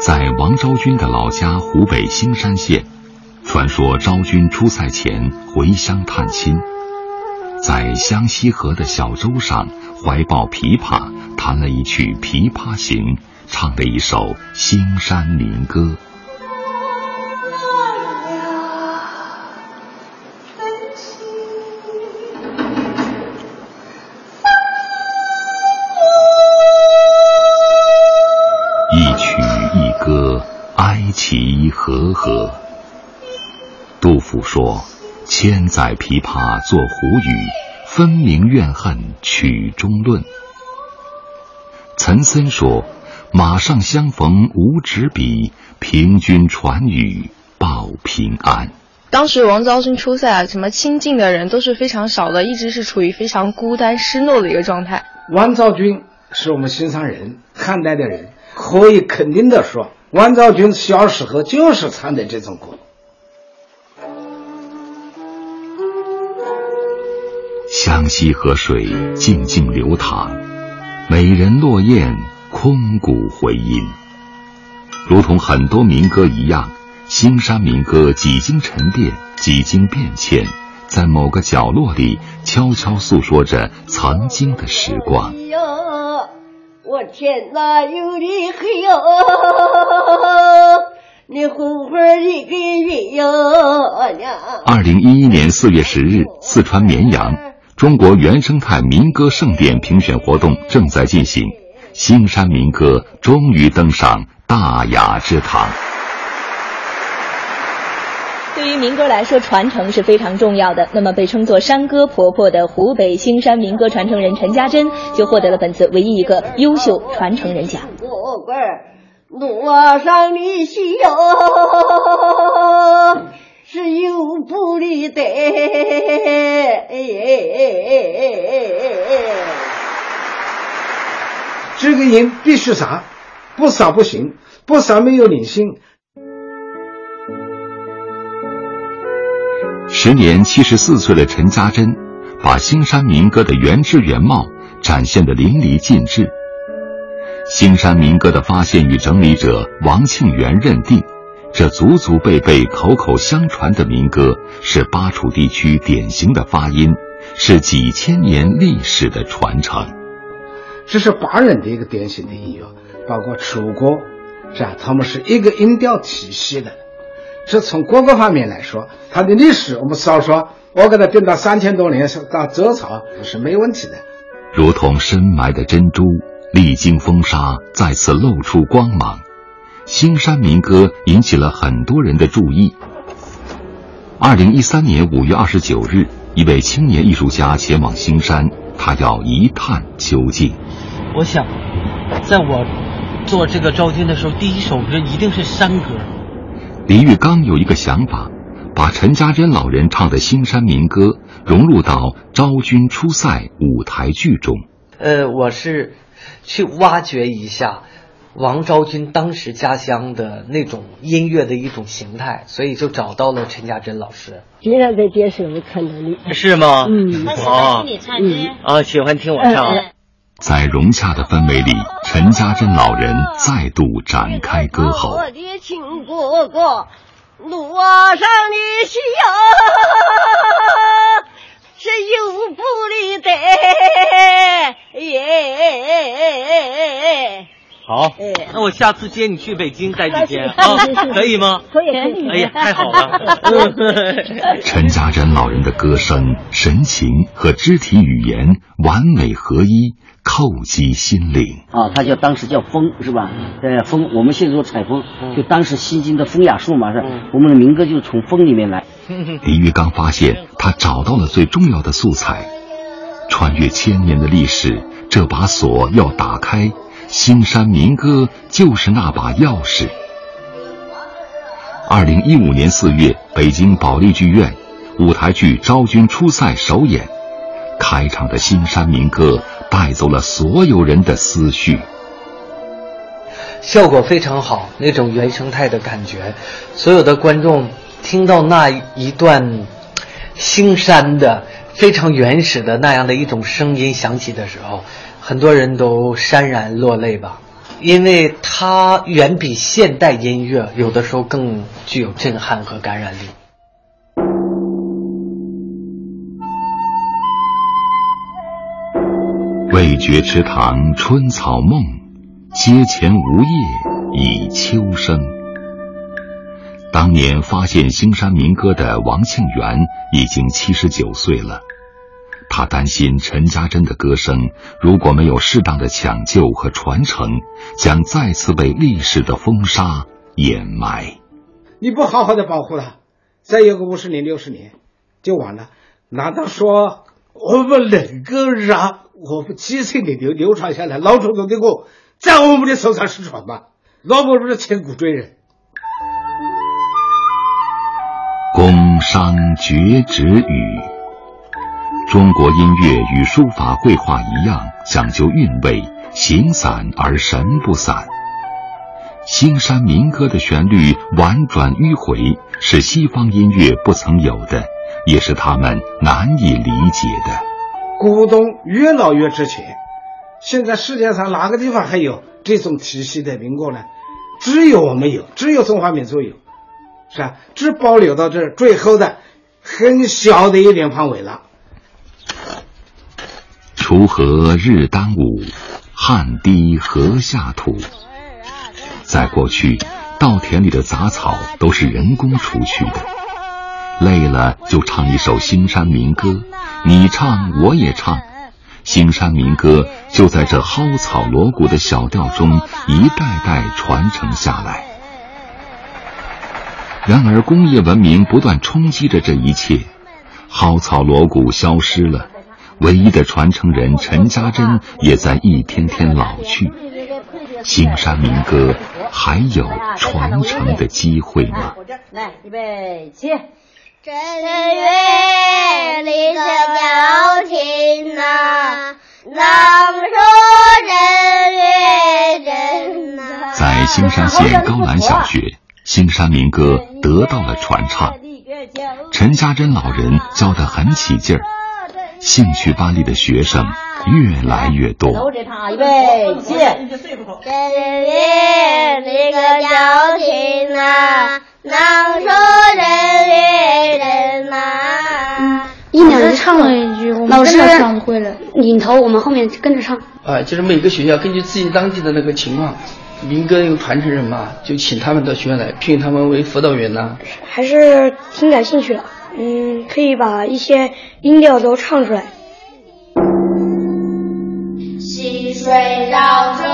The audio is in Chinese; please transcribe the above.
在王昭君的老家湖北兴山县，传说昭君出塞前回乡探亲，在湘西河的小舟上，怀抱琵琶，弹了一曲《琵琶行》，唱了一首兴山民歌。杜甫说：“千载琵琶作胡语，分明怨恨曲中论。”岑参说：“马上相逢无纸笔，凭君传语报平安。”当时王昭君出塞啊，什么亲近的人都是非常少的，一直是处于非常孤单失落的一个状态。王昭君是我们新山人，汉代的人，可以肯定的说。王昭君小时候就是唱的这种歌。湘西河水静静流淌，美人落雁空谷回音。如同很多民歌一样，兴山民歌几经沉淀，几经变迁，在某个角落里悄悄诉说着曾经的时光。我天哪，有你黑哟！你红花一个月哟！二零一一年四月十日，四川绵阳，中国原生态民歌盛典评选活动正在进行，兴山民歌终于登上大雅之堂。对于民歌来说，传承是非常重要的。那么，被称作“山歌婆婆”的湖北兴山民歌传承人陈家珍就获得了本次唯一一个优秀传承人奖。路上的喜哟，是有不离的。这个音必须杀，不杀不行，不杀没有灵性。时年七十四岁的陈家珍，把兴山民歌的原汁原貌展现的淋漓尽致。兴山民歌的发现与整理者王庆元认定，这祖祖辈辈口口相传的民歌是巴楚地区典型的发音，是几千年历史的传承。这是巴人的一个典型的音乐，包括楚国，是吧？他们是一个音调体系的。是从各个方面来说，它的历史我们少说，我给它定到三千多年，到周朝是没问题的。如同深埋的珍珠，历经风沙再次露出光芒。兴山民歌引起了很多人的注意。二零一三年五月二十九日，一位青年艺术家前往兴山，他要一探究竟。我想，在我做这个昭君的时候，第一首歌一定是山歌。李玉刚有一个想法，把陈家珍老人唱的新山民歌融入到《昭君出塞》舞台剧中。呃，我是去挖掘一下王昭君当时家乡的那种音乐的一种形态，所以就找到了陈家珍老师。经常在电视里看到你，是吗？嗯，哦，啊，喜欢听我唱。在融洽的氛围里，陈家珍老人再度展开歌喉。我的亲哥哥，路上的喜哟，是有不离的。好，那我下次接你去北京待几天啊？可以吗？可以，可以。哎呀，太好了！陈家珍老人的歌声、神情和肢体语言完美合一。叩击心灵啊，他叫当时叫风是吧？呃，风，我们现在说采风，就当时新津的风雅树嘛，是。我们的民歌就是从风里面来。李玉刚发现，他找到了最重要的素材，穿越千年的历史，这把锁要打开，兴山民歌就是那把钥匙。二零一五年四月，北京保利剧院，舞台剧《昭君出塞》首演，开场的兴山民歌。带走了所有人的思绪，效果非常好，那种原生态的感觉，所有的观众听到那一段兴山的非常原始的那样的一种声音响起的时候，很多人都潸然落泪吧。因为它远比现代音乐有的时候更具有震撼和感染力。味觉池塘春草梦，阶前梧叶已秋声。当年发现兴山民歌的王庆元已经七十九岁了。他担心陈家珍的歌声如果没有适当的抢救和传承，将再次被历史的风沙掩埋。你不好好的保护它，再有个五十年、六十年就完了。难道说我们能够让我们几千年流流传下来老祖宗的歌在我们的手上失传吗？那不是千古罪人。工商角徵羽。中国音乐与书法绘画一样，讲究韵味，形散而神不散。兴山民歌的旋律婉转迂回，是西方音乐不曾有的，也是他们难以理解的。古董越老越值钱，现在世界上哪个地方还有这种体系的民歌呢？只有我们有，只有中华民族有，是吧？只保留到这最后的很小的一点范围了。锄禾日当午，汗滴禾下土。在过去，稻田里的杂草都是人工除去的。累了就唱一首兴山民歌，你唱我也唱，兴山民歌就在这蒿草锣鼓的小调中一代代传承下来。然而，工业文明不断冲击着这一切，蒿草锣鼓消失了。唯一的传承人陈家珍也在一天天老去，兴山民歌还有传承的机会吗？来，预备起！正月里的鸟啼呐，郎说正月正呐。在兴山县高兰小学，兴山民歌得到了传唱，陈家珍老人教得很起劲儿。兴趣班里的学生越来越多。一两句唱了一句，我们真的唱不会了。领头，我们后面跟着唱。啊，就是每个学校根据自己当地的那个情况，民歌有传承人嘛，就请他们到学校来，聘他们为辅导员呐。还是挺感兴趣的。嗯，可以把一些音调都唱出来。溪水绕着，